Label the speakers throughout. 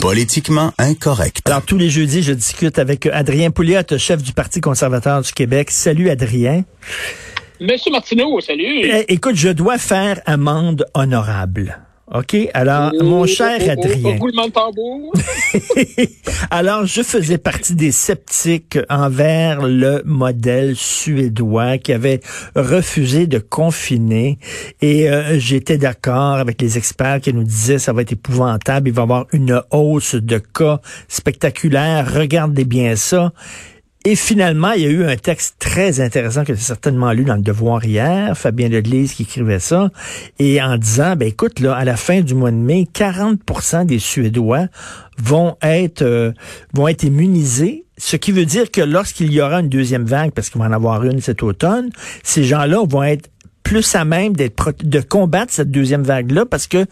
Speaker 1: Politiquement incorrect.
Speaker 2: Alors, tous les jeudis, je discute avec Adrien Pouliot, chef du Parti conservateur du Québec. Salut, Adrien.
Speaker 3: Monsieur Martineau, salut.
Speaker 2: Eh, écoute, je dois faire amende honorable. OK? Alors,
Speaker 3: Oh,
Speaker 2: mon cher
Speaker 3: oh, oh,
Speaker 2: Adrien.
Speaker 3: oh, roulement de tambour.
Speaker 2: Alors, je faisais partie des sceptiques envers le modèle suédois qui avait refusé de confiner et euh, j'étais d'accord avec les experts qui nous disaient ça va être épouvantable, il va y avoir une hausse de cas spectaculaire, regardez bien ça. Et finalement, il y a eu un texte très intéressant que j'ai certainement lu dans le Devoir hier, Fabien Delise qui écrivait ça, et en disant, ben écoute, là, à la fin du mois de mai, 40% des Suédois vont être euh, vont être immunisés, ce qui veut dire que lorsqu'il y aura une deuxième vague, parce qu'il va en avoir une cet automne, ces gens-là vont être plus à même d'être de combattre cette deuxième vague-là parce que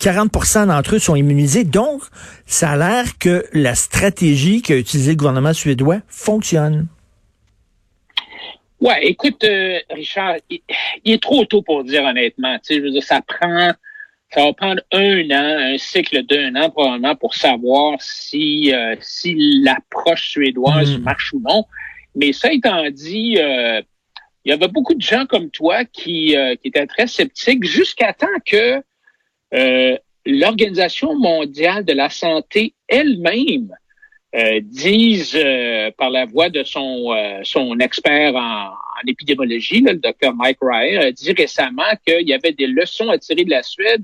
Speaker 2: 40% d'entre eux sont immunisés. Donc, ça a l'air que la stratégie qu'a utilisée le gouvernement suédois fonctionne.
Speaker 3: Ouais, écoute, euh, Richard, il, il est trop tôt pour dire honnêtement. Tu sais, je veux dire, ça prend, ça va prendre un an, un cycle d'un an probablement pour savoir si euh, si l'approche suédoise
Speaker 2: Mm.
Speaker 3: marche ou non. Mais ça étant dit, euh, il y avait beaucoup de gens comme toi qui, euh, qui étaient très sceptiques jusqu'à temps que euh, l'Organisation mondiale de la santé elle-même euh, dise euh, par la voix de son, euh, son expert en, en épidémiologie, là, le docteur Mike Ryer, a dit récemment qu'il y avait des leçons à tirer de la Suède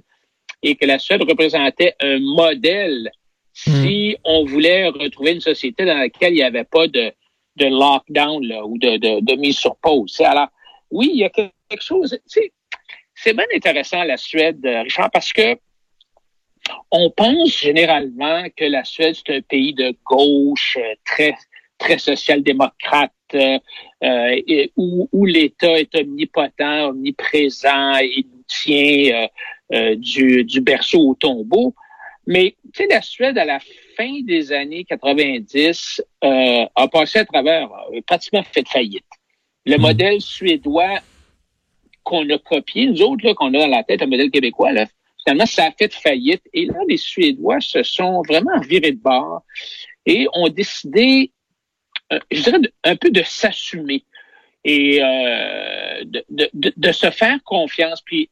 Speaker 3: et que la Suède représentait un modèle si on voulait retrouver une société dans laquelle il n'y avait pas de, de lockdown là, ou de, de, de mise sur pause. Alors, oui, il y a quelque chose. C'est bien intéressant la Suède, euh, Richard, parce que on pense généralement que la Suède c'est un pays de gauche euh, très très social-démocrate euh, et où, où l'État est omnipotent, omniprésent et nous tient du, du berceau au tombeau. Mais tu sais, la Suède, à la fin des années 90, euh, a passé à travers, a pratiquement fait faillite. Le
Speaker 2: Mm.
Speaker 3: modèle suédois qu'on a copié, nous autres, là, qu'on a dans la tête, un modèle québécois, là, finalement, ça a fait faillite. Et là, les Suédois se sont vraiment virés de bord et ont décidé, euh, je dirais, un peu de s'assumer et euh, de, de, de, de se faire confiance. Puis,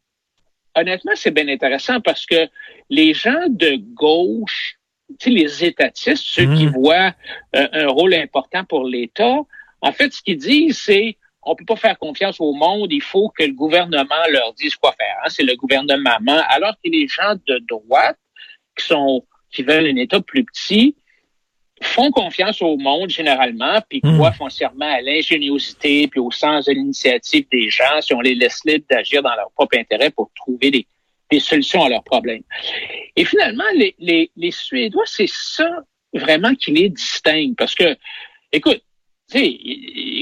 Speaker 3: honnêtement, c'est bien intéressant parce que les gens de gauche, tu sais, les étatistes, ceux qui
Speaker 2: Mhm.
Speaker 3: voient euh, un rôle important pour l'État, en fait, ce qu'ils disent, c'est on peut pas faire confiance au monde, il faut que le gouvernement leur dise quoi faire. hein. C'est le gouvernement. Alors que les gens de droite qui sont qui veulent un État plus petit font confiance au monde généralement, puis
Speaker 2: Mm.
Speaker 3: croient foncièrement à l'ingéniosité puis au sens de l'initiative des gens si on les laisse libres d'agir dans leur propre intérêt pour trouver des, des solutions à leurs problèmes. Et finalement, les, les, les Suédois, c'est ça vraiment qui les distingue. Parce que, écoute, tu sais,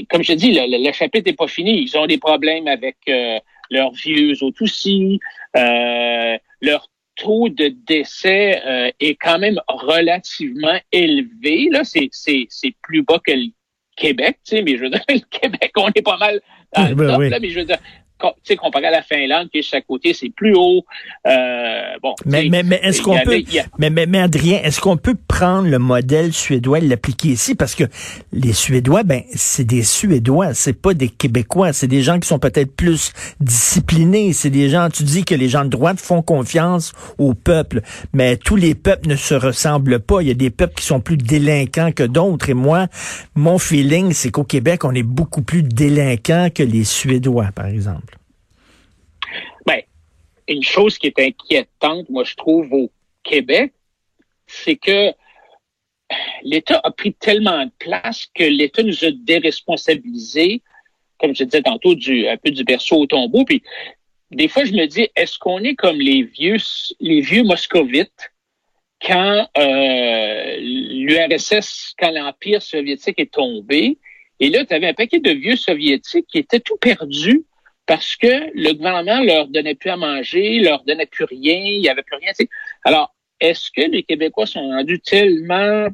Speaker 3: comme je dis, le, le- le chapitre n'est pas fini. Ils ont des problèmes avec euh, leurs vieux autres aussi. Euh, leur taux de décès euh, est quand même relativement élevé. Là, c'est, c'est, c'est plus bas que le Québec, tu sais, mais je veux dire, le Québec, on est pas mal dans le
Speaker 2: Ben
Speaker 3: top,
Speaker 2: oui.
Speaker 3: là, mais je veux dire, comparé à la Finlande, qui est juste à côté, c'est plus haut. Euh, bon,
Speaker 2: Mais, mais, mais est-ce qu'on peut,
Speaker 3: a-
Speaker 2: mais, mais, mais Adrien, est-ce qu'on peut prendre le modèle suédois et l'appliquer ici? Parce que les Suédois, ben, c'est des Suédois, c'est pas des Québécois, c'est des gens qui sont peut-être plus disciplinés, c'est des gens, tu dis que les gens de droite font confiance au peuple, mais tous les peuples ne se ressemblent pas. Il y a des peuples qui sont plus délinquants que d'autres. Et moi, mon feeling, c'est qu'au Québec, on est beaucoup plus délinquants que les Suédois, par exemple.
Speaker 3: Une chose qui est inquiétante, moi, je trouve, au Québec, c'est que l'État a pris tellement de place que l'État nous a déresponsabilisés, comme je disais tantôt, du, un peu du berceau au tombeau. Puis, des fois, je me dis, est-ce qu'on est comme les vieux, les vieux moscovites quand euh, l'URSS, quand l'Empire soviétique est tombé? Et là, tu avais un paquet de vieux soviétiques qui étaient tout perdus parce que le gouvernement leur donnait plus à manger, leur donnait plus rien, il n'y avait plus rien. Alors, est-ce que les Québécois sont rendus tellement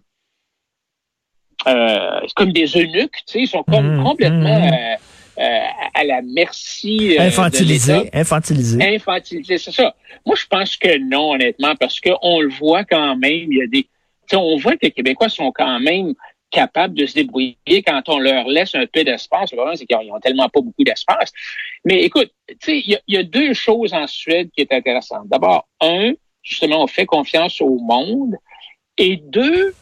Speaker 3: euh, comme des eunuques, ils sont comme mmh, complètement mmh. Euh, euh, à la merci
Speaker 2: euh, infantilisés, infantilisés,
Speaker 3: infantilisés, c'est ça. Moi, je pense que non, honnêtement, parce qu'on le voit quand même. Il y a des, on voit que les Québécois sont quand même capables de se débrouiller quand on leur laisse un peu d'espace. Le problème, c'est qu'ils n'ont tellement pas beaucoup d'espace. Mais écoute, il y, a deux choses en Suède qui est intéressantes. D'abord, un, justement, on fait confiance au monde. Et deux,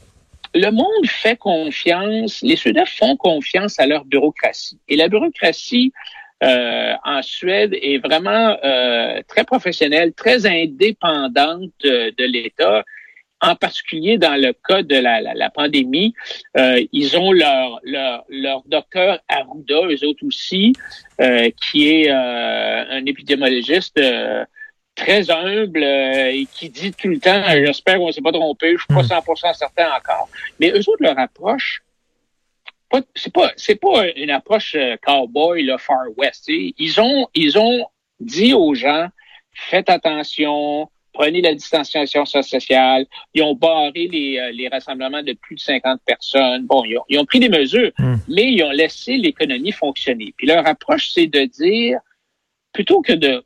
Speaker 3: le monde fait confiance, les Suédois font confiance à leur bureaucratie. Et la bureaucratie euh, en Suède est vraiment euh, très professionnelle, très indépendante de, de l'État. En particulier dans le cas de la, la, la pandémie, euh, ils ont leur, leur, leur docteur Arruda, eux autres aussi, euh, qui est euh, un épidémiologiste très humble euh, et qui dit tout le temps, j'espère qu'on ne s'est pas trompé, je suis pas 100% hmm. certain encore. Mais eux autres, leur approche, c'est pas c'est pas une approche euh, cowboy le Far West. Ils ont ils ont dit aux gens faites attention, prenez la distanciation sociale. Ils ont barré les, euh, les rassemblements de plus de 50 personnes. Bon, ils ont, ils ont pris des mesures, hmm. mais ils ont laissé l'économie fonctionner. Puis leur approche, c'est de dire plutôt que de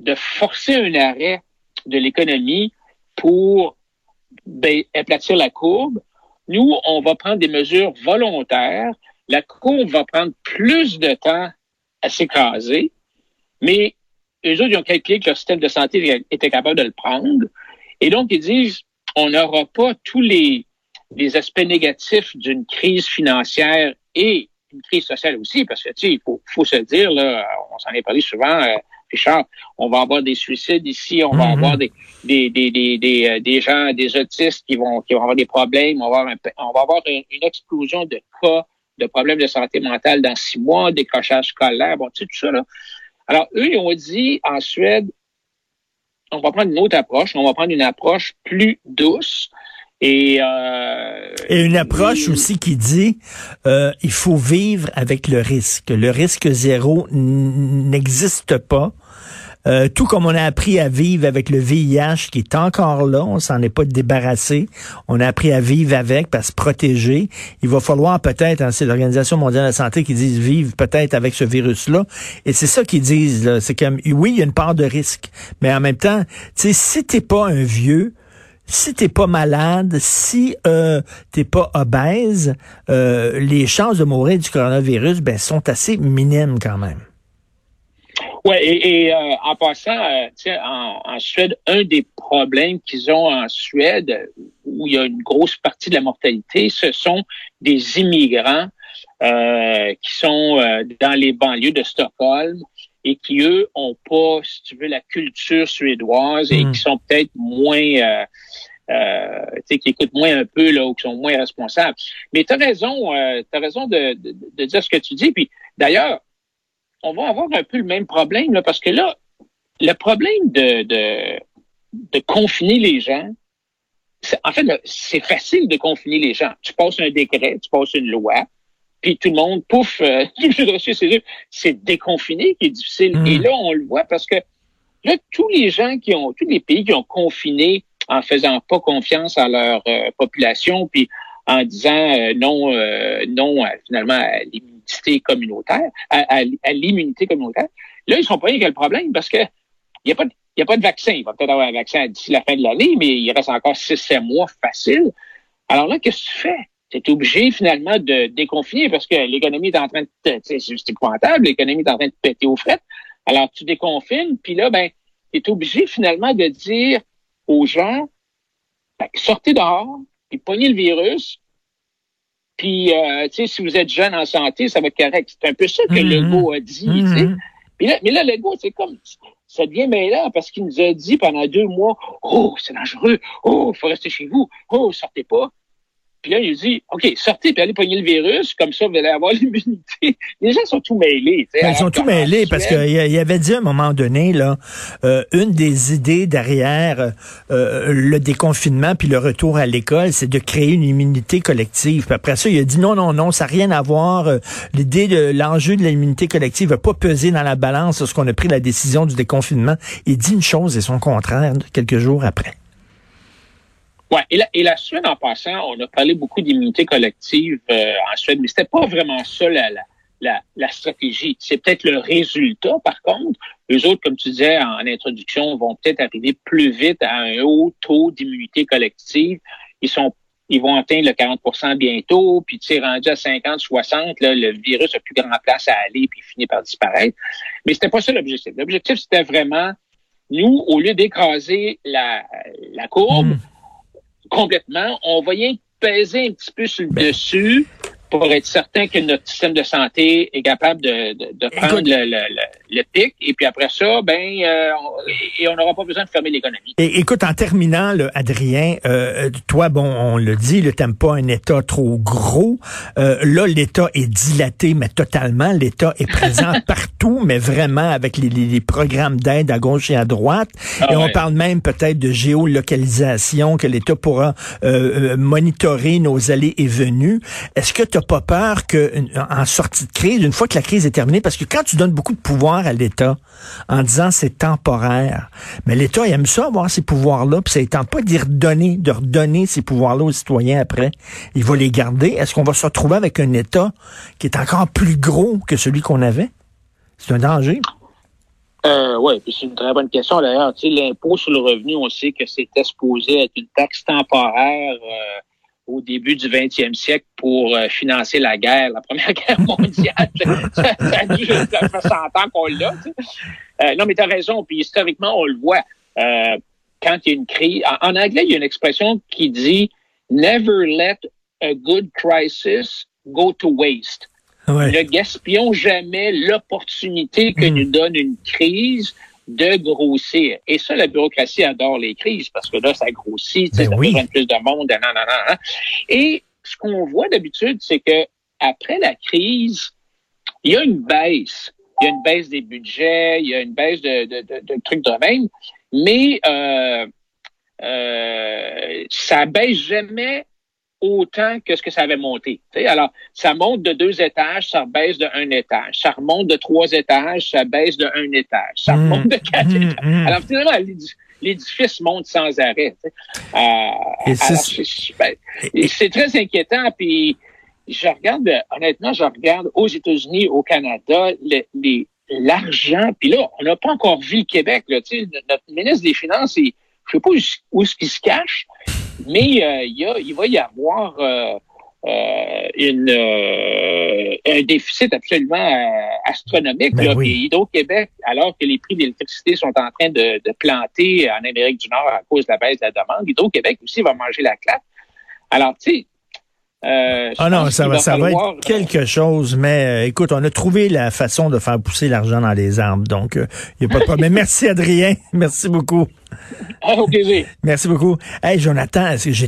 Speaker 3: de forcer un arrêt de l'économie pour ben, aplatir la courbe. Nous, on va prendre des mesures volontaires. La courbe va prendre plus de temps à s'écraser, mais eux autres, ils ont calculé que leur système de santé était capable de le prendre. Et donc, ils disent, on n'aura pas tous les, les aspects négatifs d'une crise financière et une crise sociale aussi, parce que, tu sais, il faut, faut se dire, là, on s'en est parlé souvent, euh, Richard, on va avoir des suicides ici, on va mhm. avoir des, des, des, des, euh, des, gens, des autistes qui vont, qui vont avoir des problèmes, on va avoir, on va avoir une, explosion de cas de problèmes de santé mentale dans six mois, décrochage scolaire, bon, tu sais, tout ça, là. Alors, eux, ils ont dit en Suède, on va prendre une autre approche, on va prendre une approche plus douce. Et, euh,
Speaker 2: et une approche aussi qui dit euh, il faut vivre avec le risque. Le risque zéro n'existe pas. Euh, tout comme on a appris à vivre avec le VIH qui est encore là, on s'en est pas débarrassé. On a appris à vivre avec, à se protéger. Il va falloir peut-être, hein, c'est l'Organisation mondiale de la santé qui dit vivre peut-être avec ce virus-là. Et c'est ça qu'ils disent. C'est comme oui, il y a une part de risque, mais en même temps, tu sais, si t'es pas un vieux, si t'es pas malade, si euh, t'es pas obèse, euh, les chances de mourir du coronavirus ben, sont assez minimes quand même.
Speaker 3: Oui, et, euh, en passant, euh, en, en, Suède, un des problèmes qu'ils ont en Suède, où il y a une grosse partie de la mortalité, ce sont des immigrants euh, qui sont dans les banlieues de Stockholm et qui, eux, ont pas, si tu veux, la culture suédoise et hmm. qui sont peut-être moins... Euh, qui écoutent moins un peu là ou qui sont moins responsables. Mais tu as raison, euh, as raison de, de, de, dire ce que tu dis. Puis d'ailleurs, on va avoir un peu le même problème, là, parce que là, le problème de, de, de confiner les gens, en fait, c'est facile de confiner les gens. Tu passes un décret, tu passes une loi, puis tout le monde, pouf, euh, c'est déconfiné qui est difficile. Hmm. Et là, on le voit parce que là, tous les gens qui ont, tous les pays qui ont confiné en faisant pas confiance à leur euh, population, puis en disant euh, non, non finalement à l'immunité communautaire, à, l'immunité communautaire. Là, ils sont pas a le problème parce que il n'y a pas de il a pas de vaccin. Il va peut-être avoir un vaccin d'ici la fin de l'année, mais il reste encore 6-7 mois facile. Alors là, qu'est-ce que tu fais? Tu es obligé finalement de déconfiner parce que l'économie est en train de... C'est épouvantable, l'économie est en train de péter aux frettes. Alors tu déconfines, puis là, ben, tu es obligé finalement de dire aux gens, ben, sortez dehors, puis pognez le virus, puis, euh, tu sais, si vous êtes jeune en santé, ça va être correct. C'est un peu ça que mm Legault a dit, tu sais. Mm-hmm. là, mais là, Legault, c'est comme, ça devient mêlant parce qu'il nous a dit pendant deux mois, oh, c'est dangereux, oh, il faut rester chez vous, oh, sortez pas. Puis là, il dit, OK, sortez puis allez pogner le virus, comme ça, vous allez avoir l'immunité. Les gens sont tout mêlés.
Speaker 2: Ben, ils sont tout mêlés parce qu'il y avait dit à un moment donné, là, euh, une des idées derrière euh, le déconfinement puis le retour à l'école, c'est de créer une immunité collective. Puis après ça, il a dit non, non, non, ça n'a rien à voir. Euh, l'idée de l'enjeu de l'immunité collective va pas peser dans la balance lorsqu'on a pris la décision du déconfinement. Il dit une chose et son contraire quelques jours après.
Speaker 3: Ouais, et la, et la Suède, en passant, on a parlé beaucoup d'immunité collective euh, en Suède, mais c'était pas vraiment ça la, la, la, stratégie. C'est peut-être le résultat, par contre. Les autres, comme tu disais en, introduction, vont peut-être arriver plus vite à un haut taux d'immunité collective. Ils sont ils vont atteindre le 40% bientôt, puis tu sais, rendu à 50, 60, là, le virus a plus grand place à aller, puis finit par disparaître. Mais c'était pas ça l'objectif. L'objectif, c'était vraiment, nous, au lieu d'écraser la, la courbe, hmm complètement. On va y peser un petit peu sur le ben. dessus pour être certain que notre système de santé est capable de, de, prendre le, le, le, pic. Et puis après ça, ben, euh, on, et on n'aura pas besoin de fermer l'économie.
Speaker 2: Et écoute, en terminant, là, Adrien, euh, toi, bon, on le dit, le t'aimes pas un État trop gros. Euh, là, l'État est dilaté, mais totalement. L'État est présent partout, mais vraiment avec les, les, programmes d'aide à gauche et à droite. Ah et on parle même peut-être de géolocalisation, que l'État pourra euh, monitorer nos allées et venues. Est-ce que tu pas peur que en sortie de crise, une fois que la crise est terminée, parce que quand tu donnes beaucoup de pouvoir à l'État en disant c'est temporaire, mais l'État aime ça avoir ces pouvoirs-là, puis ça tente pas d'y redonner, de redonner ces pouvoirs-là aux citoyens après. Il va les garder. Est-ce qu'on va se retrouver avec un État qui est encore plus gros que celui qu'on avait? C'est un danger.
Speaker 3: Euh, oui, puis c'est une très bonne question d'ailleurs. L'impôt sur le revenu, on sait que c'était supposé être une taxe temporaire. Euh, au début du 20e siècle pour euh, financer la guerre, la Première Guerre mondiale. ça, ça, fait 100 ans qu'on l'a. Euh, non, mais tu as raison. Puis historiquement, on le voit. Euh, quand il y a une crise, en, anglais, il y a une expression qui dit Never let a good crisis go to waste. Ne gaspillons jamais l'opportunité que hmm. nous donne une crise de grossir. Et ça, la bureaucratie adore les crises parce que là, ça grossit, ben ça besoin de plus de monde, nan, nan, nan, Et ce qu'on voit d'habitude, c'est que après la crise, il y a une baisse. Il y a une baisse des budgets, il y a une baisse de, de, de, de trucs de même, mais euh, euh, ça baisse jamais autant que ce que ça avait monté. alors, ça monte de deux étages, ça baisse de un étage. Ça remonte de trois étages, ça baisse de un étage. Ça mmh. remonte de quatre mmh, étages. Mmh. Alors, finalement, l'édifice monte sans arrêt. Euh, c'est très inquiétant. Puis, je regarde, honnêtement, je regarde aux États-Unis, au Canada, l'argent. Puis là, on n'a pas encore vu le Québec. Là, notre ministre des Finances, il, je sais pas où, où est-ce qu'il se cache, mais euh, il, y a, il va y avoir euh, euh, une, un déficit absolument astronomique. Ben là, Hydro-Québec, alors que les prix d'électricité sont en train de, de, planter en Amérique du Nord à cause de la baisse de la demande, Hydro-Québec aussi va manger la claque. Alors, tu sais,
Speaker 2: euh, ah non, ça va, ça va être quelque chose, mais écoute, on a trouvé la façon de faire pousser l'argent dans les arbres, donc il n'y a pas de problème. merci Adrien, merci beaucoup.
Speaker 3: Ah, au plaisir.
Speaker 2: Merci beaucoup. Hey Jonathan, j'ai